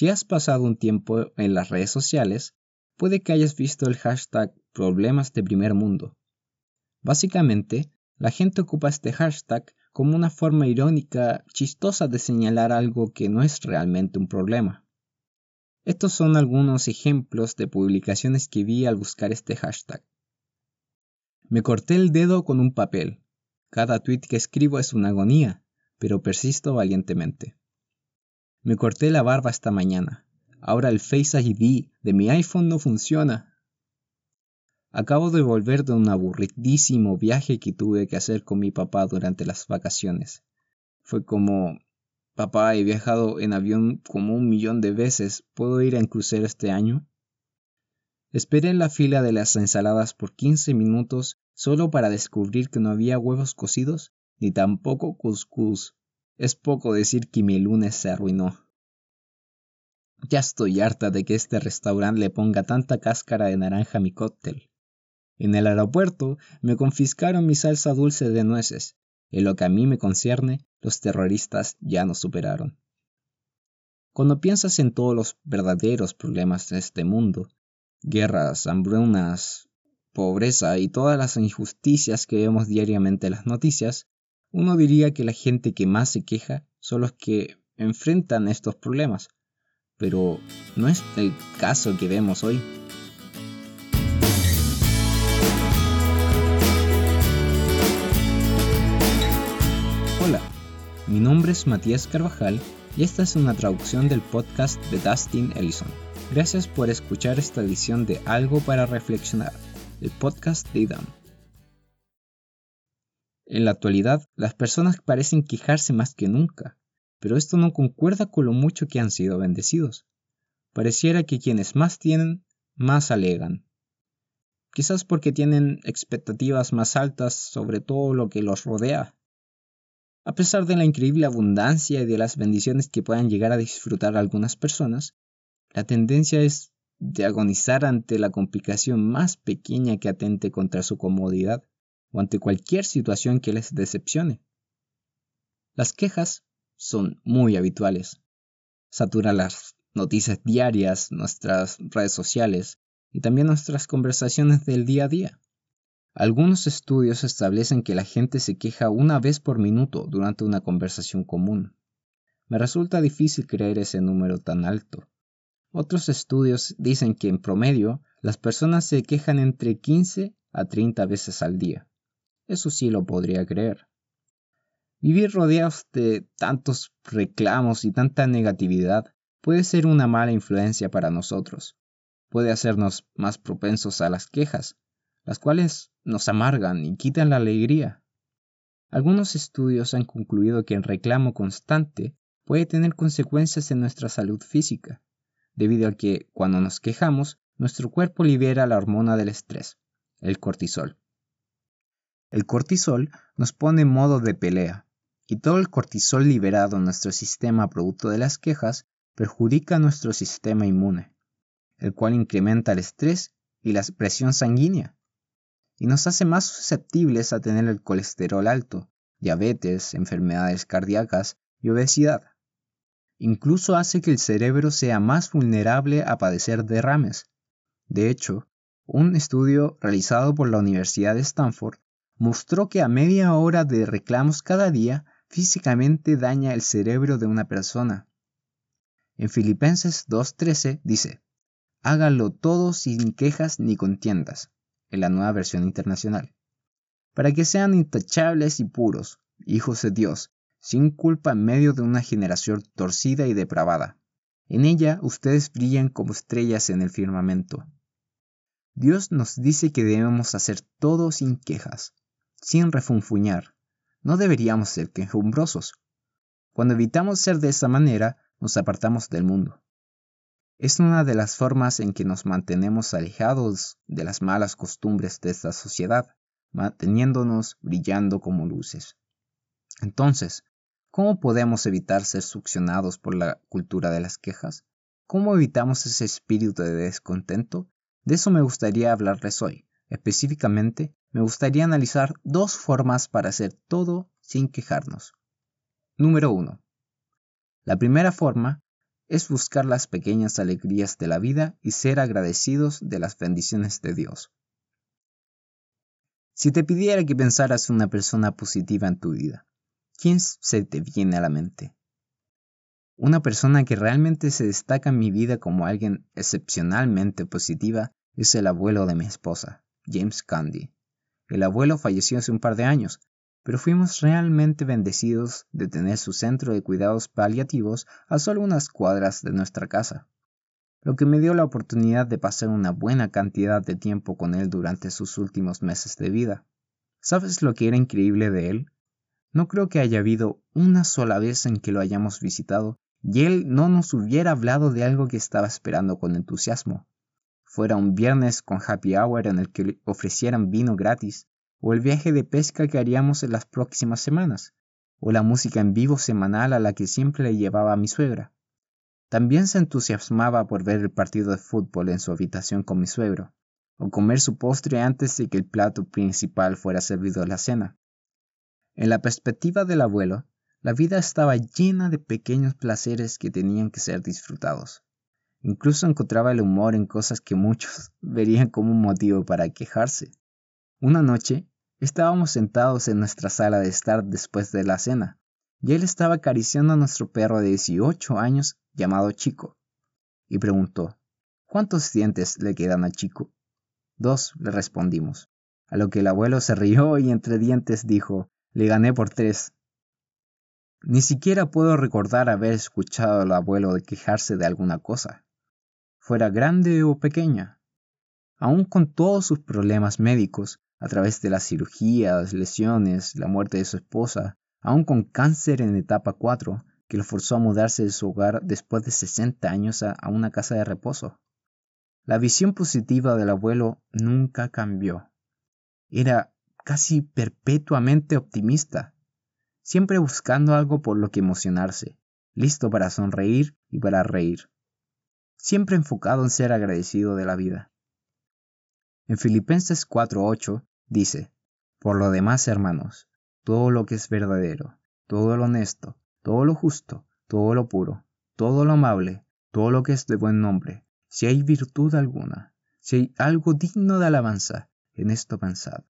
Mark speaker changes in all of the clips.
Speaker 1: Si has pasado un tiempo en las redes sociales, puede que hayas visto el hashtag problemas de primer mundo. Básicamente, la gente ocupa este hashtag como una forma irónica, chistosa de señalar algo que no es realmente un problema. Estos son algunos ejemplos de publicaciones que vi al buscar este hashtag. Me corté el dedo con un papel. Cada tweet que escribo es una agonía, pero persisto valientemente. Me corté la barba esta mañana. Ahora el Face ID de mi iPhone no funciona. Acabo de volver de un aburridísimo viaje que tuve que hacer con mi papá durante las vacaciones. Fue como, papá, he viajado en avión como un millón de veces, ¿puedo ir en crucero este año? Esperé en la fila de las ensaladas por 15 minutos solo para descubrir que no había huevos cocidos ni tampoco cuscús. Es poco decir que mi lunes se arruinó. Ya estoy harta de que este restaurante le ponga tanta cáscara de naranja a mi cóctel. En el aeropuerto me confiscaron mi salsa dulce de nueces. En lo que a mí me concierne, los terroristas ya nos superaron. Cuando piensas en todos los verdaderos problemas de este mundo, guerras, hambrunas, pobreza y todas las injusticias que vemos diariamente en las noticias, uno diría que la gente que más se queja son los que enfrentan estos problemas, pero no es el caso que vemos hoy. Hola, mi nombre es Matías Carvajal y esta es una traducción del podcast de Dustin Ellison. Gracias por escuchar esta edición de Algo para Reflexionar, el podcast de IDAM. En la actualidad, las personas parecen quejarse más que nunca, pero esto no concuerda con lo mucho que han sido bendecidos. Pareciera que quienes más tienen, más alegan. Quizás porque tienen expectativas más altas sobre todo lo que los rodea. A pesar de la increíble abundancia y de las bendiciones que puedan llegar a disfrutar algunas personas, la tendencia es de agonizar ante la complicación más pequeña que atente contra su comodidad o ante cualquier situación que les decepcione. Las quejas son muy habituales. Saturan las noticias diarias, nuestras redes sociales y también nuestras conversaciones del día a día. Algunos estudios establecen que la gente se queja una vez por minuto durante una conversación común. Me resulta difícil creer ese número tan alto. Otros estudios dicen que en promedio las personas se quejan entre 15 a 30 veces al día. Eso sí lo podría creer. Vivir rodeados de tantos reclamos y tanta negatividad puede ser una mala influencia para nosotros. Puede hacernos más propensos a las quejas, las cuales nos amargan y quitan la alegría. Algunos estudios han concluido que el reclamo constante puede tener consecuencias en nuestra salud física, debido a que cuando nos quejamos, nuestro cuerpo libera la hormona del estrés, el cortisol. El cortisol nos pone en modo de pelea, y todo el cortisol liberado en nuestro sistema producto de las quejas perjudica nuestro sistema inmune, el cual incrementa el estrés y la presión sanguínea, y nos hace más susceptibles a tener el colesterol alto, diabetes, enfermedades cardíacas y obesidad. Incluso hace que el cerebro sea más vulnerable a padecer derrames. De hecho, un estudio realizado por la Universidad de Stanford mostró que a media hora de reclamos cada día físicamente daña el cerebro de una persona. En Filipenses 2.13 dice, hágalo todo sin quejas ni contiendas, en la nueva versión internacional, para que sean intachables y puros, hijos de Dios, sin culpa en medio de una generación torcida y depravada. En ella ustedes brillan como estrellas en el firmamento. Dios nos dice que debemos hacer todo sin quejas, sin refunfuñar. No deberíamos ser quejumbrosos. Cuando evitamos ser de esa manera, nos apartamos del mundo. Es una de las formas en que nos mantenemos alejados de las malas costumbres de esta sociedad, manteniéndonos brillando como luces. Entonces, ¿cómo podemos evitar ser succionados por la cultura de las quejas? ¿Cómo evitamos ese espíritu de descontento? De eso me gustaría hablarles hoy, específicamente me gustaría analizar dos formas para hacer todo sin quejarnos. Número 1. La primera forma es buscar las pequeñas alegrías de la vida y ser agradecidos de las bendiciones de Dios. Si te pidiera que pensaras una persona positiva en tu vida, ¿quién se te viene a la mente? Una persona que realmente se destaca en mi vida como alguien excepcionalmente positiva es el abuelo de mi esposa, James Candy. El abuelo falleció hace un par de años, pero fuimos realmente bendecidos de tener su centro de cuidados paliativos a solo unas cuadras de nuestra casa, lo que me dio la oportunidad de pasar una buena cantidad de tiempo con él durante sus últimos meses de vida. ¿Sabes lo que era increíble de él? No creo que haya habido una sola vez en que lo hayamos visitado y él no nos hubiera hablado de algo que estaba esperando con entusiasmo. Fuera un viernes con happy hour en el que ofrecieran vino gratis, o el viaje de pesca que haríamos en las próximas semanas, o la música en vivo semanal a la que siempre le llevaba mi suegra. También se entusiasmaba por ver el partido de fútbol en su habitación con mi suegro, o comer su postre antes de que el plato principal fuera servido a la cena. En la perspectiva del abuelo, la vida estaba llena de pequeños placeres que tenían que ser disfrutados. Incluso encontraba el humor en cosas que muchos verían como un motivo para quejarse. Una noche, Estábamos sentados en nuestra sala de estar después de la cena, y él estaba acariciando a nuestro perro de 18 años llamado Chico, y preguntó, ¿Cuántos dientes le quedan a Chico? Dos, le respondimos, a lo que el abuelo se rió y entre dientes dijo, le gané por tres. Ni siquiera puedo recordar haber escuchado al abuelo de quejarse de alguna cosa, fuera grande o pequeña. Aun con todos sus problemas médicos, a través de las cirugías, lesiones, la muerte de su esposa, aún con cáncer en etapa 4, que lo forzó a mudarse de su hogar después de 60 años a una casa de reposo. La visión positiva del abuelo nunca cambió. Era casi perpetuamente optimista, siempre buscando algo por lo que emocionarse, listo para sonreír y para reír, siempre enfocado en ser agradecido de la vida. En Filipenses 4:8 Dice, por lo demás, hermanos, todo lo que es verdadero, todo lo honesto, todo lo justo, todo lo puro, todo lo amable, todo lo que es de buen nombre, si hay virtud alguna, si hay algo digno de alabanza, en esto pensad.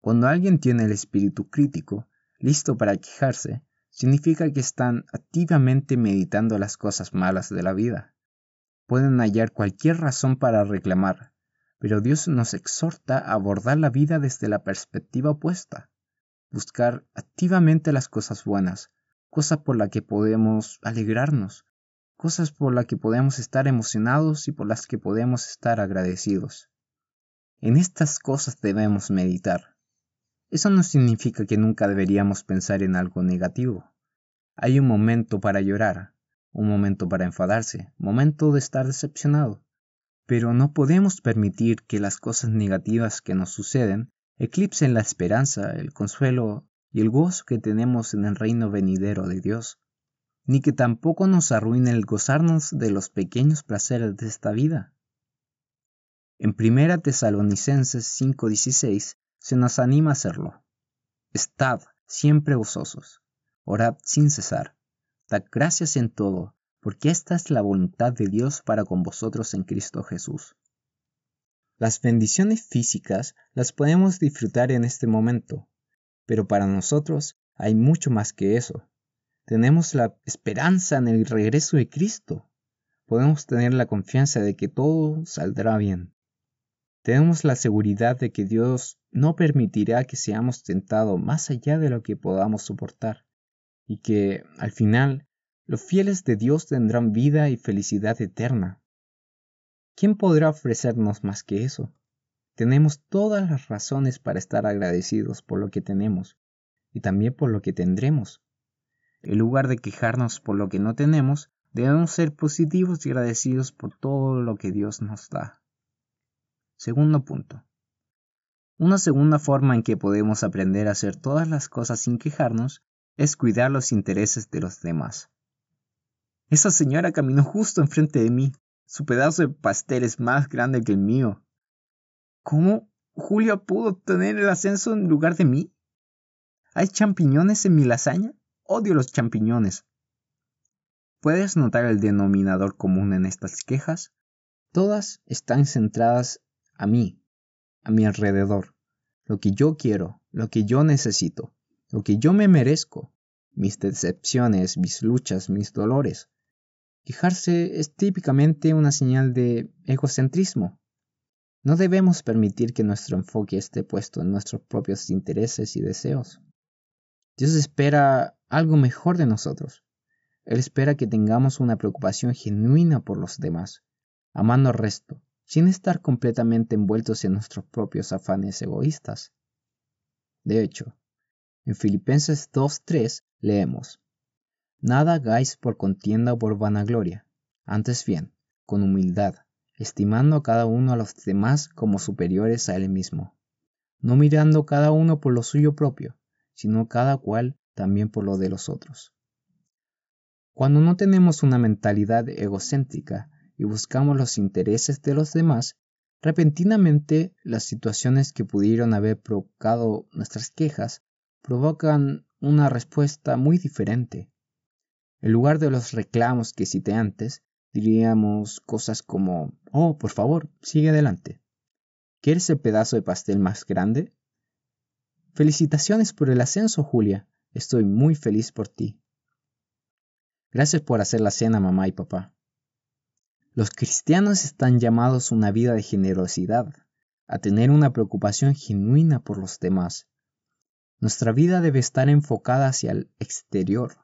Speaker 1: Cuando alguien tiene el espíritu crítico, listo para quejarse, significa que están activamente meditando las cosas malas de la vida. Pueden hallar cualquier razón para reclamar, pero Dios nos exhorta a abordar la vida desde la perspectiva opuesta, buscar activamente las cosas buenas, cosas por las que podemos alegrarnos, cosas por las que podemos estar emocionados y por las que podemos estar agradecidos. En estas cosas debemos meditar. Eso no significa que nunca deberíamos pensar en algo negativo. Hay un momento para llorar, un momento para enfadarse, momento de estar decepcionado, pero no podemos permitir que las cosas negativas que nos suceden eclipsen la esperanza, el consuelo y el gozo que tenemos en el reino venidero de Dios, ni que tampoco nos arruine el gozarnos de los pequeños placeres de esta vida. En 1 Tesalonicenses 5:16 se nos anima a hacerlo. Estad siempre gozosos, orad sin cesar, gracias en todo, porque esta es la voluntad de Dios para con vosotros en Cristo Jesús. Las bendiciones físicas las podemos disfrutar en este momento, pero para nosotros hay mucho más que eso. Tenemos la esperanza en el regreso de Cristo. Podemos tener la confianza de que todo saldrá bien. Tenemos la seguridad de que Dios no permitirá que seamos tentados más allá de lo que podamos soportar, y que, al final, los fieles de Dios tendrán vida y felicidad eterna. ¿Quién podrá ofrecernos más que eso? Tenemos todas las razones para estar agradecidos por lo que tenemos y también por lo que tendremos. En lugar de quejarnos por lo que no tenemos, debemos ser positivos y agradecidos por todo lo que Dios nos da. Segundo punto. Una segunda forma en que podemos aprender a hacer todas las cosas sin quejarnos es cuidar los intereses de los demás. Esa señora caminó justo enfrente de mí. Su pedazo de pastel es más grande que el mío. ¿Cómo Julia pudo tener el ascenso en lugar de mí? ¿Hay champiñones en mi lasaña? Odio los champiñones. ¿Puedes notar el denominador común en estas quejas? Todas están centradas a mí, a mi alrededor, lo que yo quiero, lo que yo necesito, lo que yo me merezco, mis decepciones, mis luchas, mis dolores. Quejarse es típicamente una señal de egocentrismo. No debemos permitir que nuestro enfoque esté puesto en nuestros propios intereses y deseos. Dios espera algo mejor de nosotros. Él espera que tengamos una preocupación genuina por los demás, amando al resto, sin estar completamente envueltos en nuestros propios afanes egoístas. De hecho, en Filipenses 2.3 leemos, Nada hagáis por contienda o por vanagloria, antes bien, con humildad, estimando a cada uno a los demás como superiores a él mismo, no mirando cada uno por lo suyo propio, sino cada cual también por lo de los otros. Cuando no tenemos una mentalidad egocéntrica y buscamos los intereses de los demás, repentinamente las situaciones que pudieron haber provocado nuestras quejas provocan una respuesta muy diferente. En lugar de los reclamos que cité antes, diríamos cosas como, oh, por favor, sigue adelante. ¿Quieres el pedazo de pastel más grande? Felicitaciones por el ascenso, Julia. Estoy muy feliz por ti. Gracias por hacer la cena, mamá y papá. Los cristianos están llamados a una vida de generosidad, a tener una preocupación genuina por los demás. Nuestra vida debe estar enfocada hacia el exterior,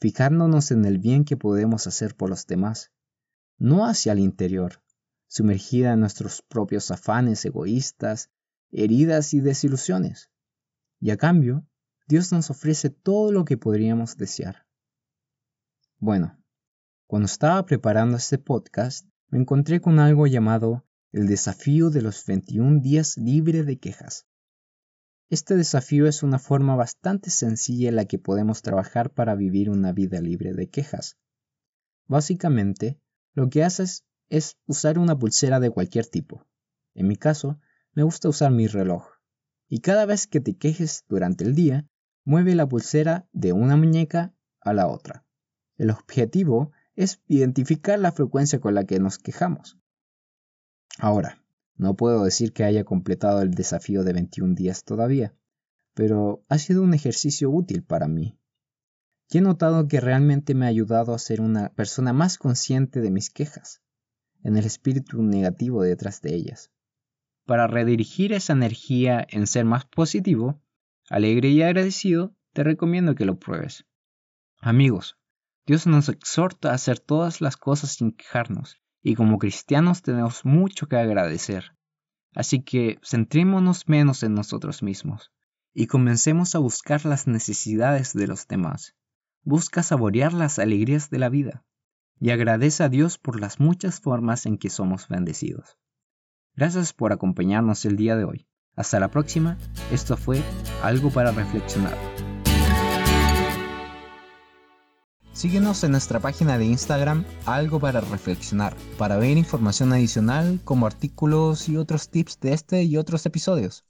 Speaker 1: fijándonos en el bien que podemos hacer por los demás, no hacia el interior, sumergida en nuestros propios afanes egoístas, heridas y desilusiones. Y a cambio, Dios nos ofrece todo lo que podríamos desear. Bueno, cuando estaba preparando este podcast, me encontré con algo llamado el desafío de los 21 días libre de quejas. Este desafío es una forma bastante sencilla en la que podemos trabajar para vivir una vida libre de quejas. Básicamente, lo que haces es usar una pulsera de cualquier tipo. En mi caso, me gusta usar mi reloj. Y cada vez que te quejes durante el día, mueve la pulsera de una muñeca a la otra. El objetivo es identificar la frecuencia con la que nos quejamos. Ahora, no puedo decir que haya completado el desafío de 21 días todavía, pero ha sido un ejercicio útil para mí. Y he notado que realmente me ha ayudado a ser una persona más consciente de mis quejas, en el espíritu negativo detrás de ellas. Para redirigir esa energía en ser más positivo, alegre y agradecido, te recomiendo que lo pruebes. Amigos, Dios nos exhorta a hacer todas las cosas sin quejarnos, y como cristianos tenemos mucho que agradecer. Así que centrémonos menos en nosotros mismos y comencemos a buscar las necesidades de los demás. Busca saborear las alegrías de la vida y agradece a Dios por las muchas formas en que somos bendecidos. Gracias por acompañarnos el día de hoy. Hasta la próxima. Esto fue Algo para Reflexionar. Síguenos en nuestra página de Instagram Algo para Reflexionar para ver información adicional como artículos y otros tips de este y otros episodios.